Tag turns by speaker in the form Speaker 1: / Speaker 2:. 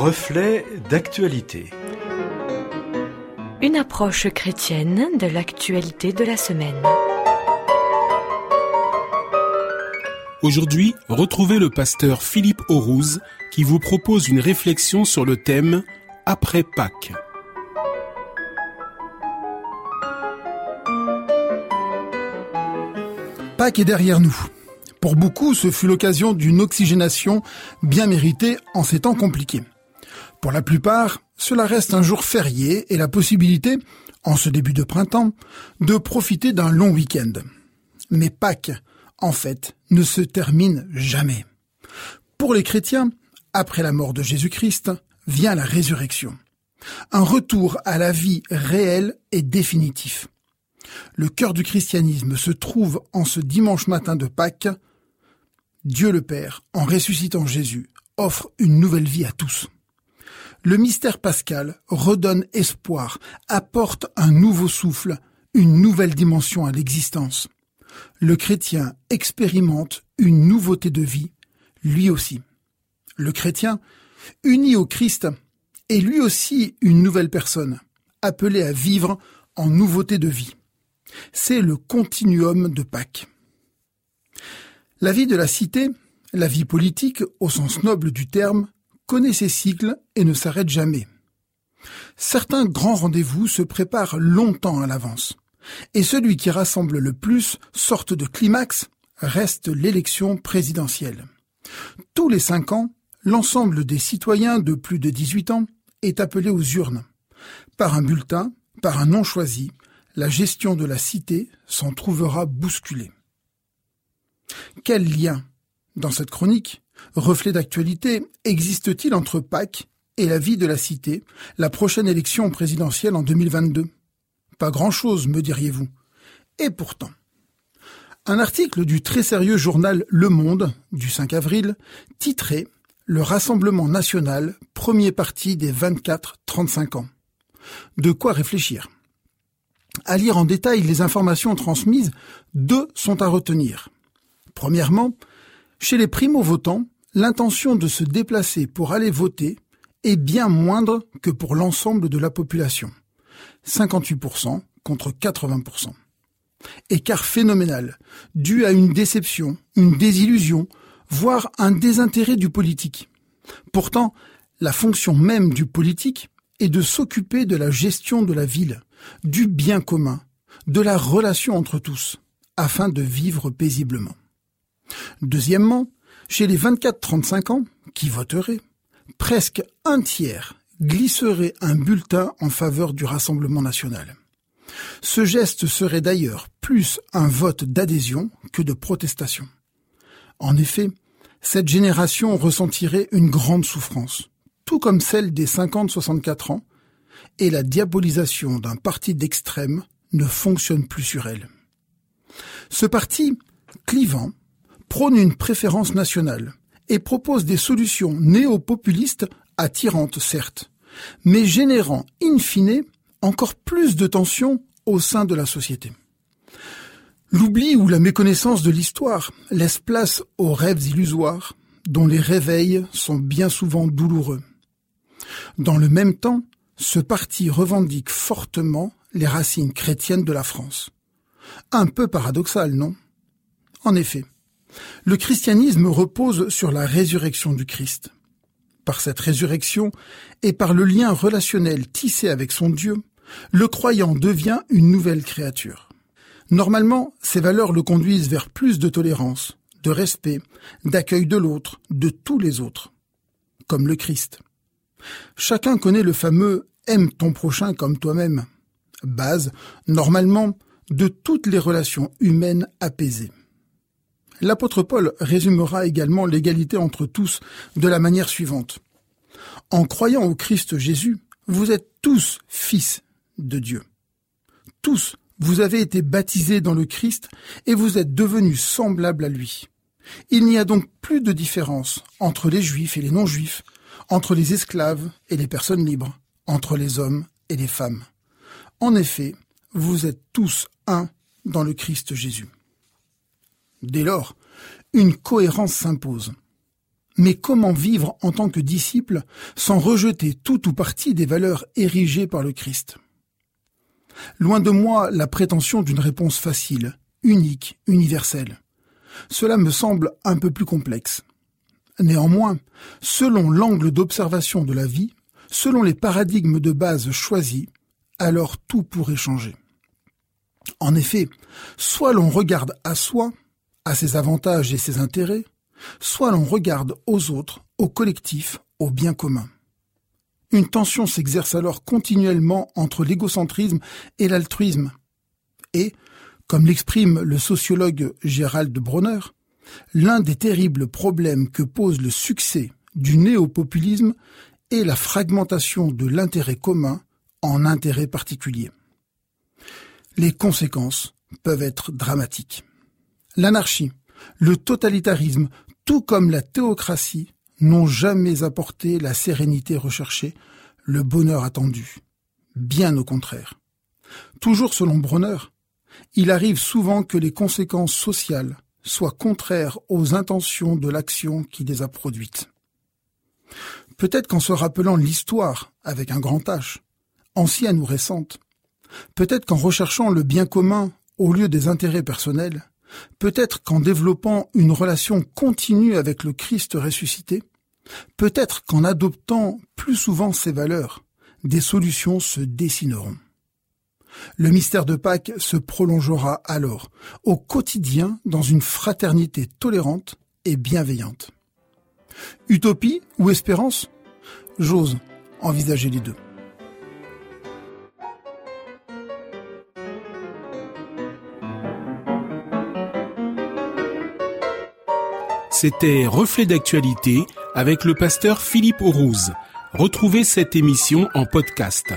Speaker 1: Reflet d'actualité.
Speaker 2: Une approche chrétienne de l'actualité de la semaine.
Speaker 3: Aujourd'hui, retrouvez le pasteur Philippe Aurouz qui vous propose une réflexion sur le thème Après Pâques.
Speaker 4: Pâques est derrière nous. Pour beaucoup, ce fut l'occasion d'une oxygénation bien méritée en ces temps compliqués. Pour la plupart, cela reste un jour férié et la possibilité, en ce début de printemps, de profiter d'un long week-end. Mais Pâques, en fait, ne se termine jamais. Pour les chrétiens, après la mort de Jésus-Christ, vient la résurrection. Un retour à la vie réelle et définitif. Le cœur du christianisme se trouve en ce dimanche matin de Pâques, Dieu le Père, en ressuscitant Jésus, offre une nouvelle vie à tous. Le mystère pascal redonne espoir, apporte un nouveau souffle, une nouvelle dimension à l'existence. Le chrétien expérimente une nouveauté de vie, lui aussi. Le chrétien, uni au Christ, est lui aussi une nouvelle personne, appelée à vivre en nouveauté de vie. C'est le continuum de Pâques. La vie de la cité, la vie politique au sens noble du terme, connaît ses cycles et ne s'arrête jamais. Certains grands rendez-vous se préparent longtemps à l'avance. Et celui qui rassemble le plus, sorte de climax, reste l'élection présidentielle. Tous les cinq ans, l'ensemble des citoyens de plus de 18 ans est appelé aux urnes. Par un bulletin, par un nom choisi, la gestion de la cité s'en trouvera bousculée. Quel lien, dans cette chronique, reflet d'actualité, existe-t-il entre Pâques et la vie de la cité, la prochaine élection présidentielle en 2022 Pas grand-chose, me diriez-vous. Et pourtant, un article du très sérieux journal Le Monde, du 5 avril, titré Le Rassemblement national, premier parti des 24-35 ans. De quoi réfléchir? À lire en détail les informations transmises, deux sont à retenir. Premièrement, chez les primo-votants, l'intention de se déplacer pour aller voter est bien moindre que pour l'ensemble de la population. 58% contre 80%. Écart phénoménal, dû à une déception, une désillusion, voire un désintérêt du politique. Pourtant, la fonction même du politique est de s'occuper de la gestion de la ville, du bien commun, de la relation entre tous, afin de vivre paisiblement. Deuxièmement, chez les 24-35 ans qui voteraient, presque un tiers glisserait un bulletin en faveur du Rassemblement national. Ce geste serait d'ailleurs plus un vote d'adhésion que de protestation. En effet, cette génération ressentirait une grande souffrance, tout comme celle des 50-64 ans, et la diabolisation d'un parti d'extrême ne fonctionne plus sur elle. Ce parti, clivant, prône une préférence nationale et propose des solutions néo-populistes attirantes certes, mais générant in fine encore plus de tensions au sein de la société. L'oubli ou la méconnaissance de l'histoire laisse place aux rêves illusoires dont les réveils sont bien souvent douloureux. Dans le même temps, ce parti revendique fortement les racines chrétiennes de la France. Un peu paradoxal, non? En effet, le christianisme repose sur la résurrection du Christ. Par cette résurrection et par le lien relationnel tissé avec son Dieu, le croyant devient une nouvelle créature. Normalement, ces valeurs le conduisent vers plus de tolérance, de respect, d'accueil de l'autre, de tous les autres, comme le Christ. Chacun connaît le fameux aime ton prochain comme toi-même, base, normalement, de toutes les relations humaines apaisées. L'apôtre Paul résumera également l'égalité entre tous de la manière suivante. En croyant au Christ Jésus, vous êtes tous fils de Dieu. Tous, vous avez été baptisés dans le Christ et vous êtes devenus semblables à lui. Il n'y a donc plus de différence entre les juifs et les non-juifs, entre les esclaves et les personnes libres, entre les hommes et les femmes. En effet, vous êtes tous un dans le Christ Jésus. Dès lors, une cohérence s'impose. Mais comment vivre en tant que disciple sans rejeter tout ou partie des valeurs érigées par le Christ? Loin de moi la prétention d'une réponse facile, unique, universelle. Cela me semble un peu plus complexe. Néanmoins, selon l'angle d'observation de la vie, selon les paradigmes de base choisis, alors tout pourrait changer. En effet, soit l'on regarde à soi, à ses avantages et ses intérêts, soit l'on regarde aux autres, au collectif, au bien commun. Une tension s'exerce alors continuellement entre l'égocentrisme et l'altruisme. Et, comme l'exprime le sociologue Gérald Bronner, l'un des terribles problèmes que pose le succès du néopopulisme est la fragmentation de l'intérêt commun en intérêt particulier. Les conséquences peuvent être dramatiques. L'anarchie, le totalitarisme, tout comme la théocratie, n'ont jamais apporté la sérénité recherchée, le bonheur attendu. Bien au contraire. Toujours selon Bronner, il arrive souvent que les conséquences sociales soient contraires aux intentions de l'action qui les a produites. Peut-être qu'en se rappelant l'histoire avec un grand H, ancienne ou récente, peut-être qu'en recherchant le bien commun au lieu des intérêts personnels, peut-être qu'en développant une relation continue avec le Christ ressuscité, peut-être qu'en adoptant plus souvent ces valeurs, des solutions se dessineront. Le mystère de Pâques se prolongera alors, au quotidien, dans une fraternité tolérante et bienveillante. Utopie ou espérance? J'ose envisager les deux.
Speaker 3: C'était Reflet d'actualité avec le pasteur Philippe Aurouze. Retrouvez cette émission en podcast.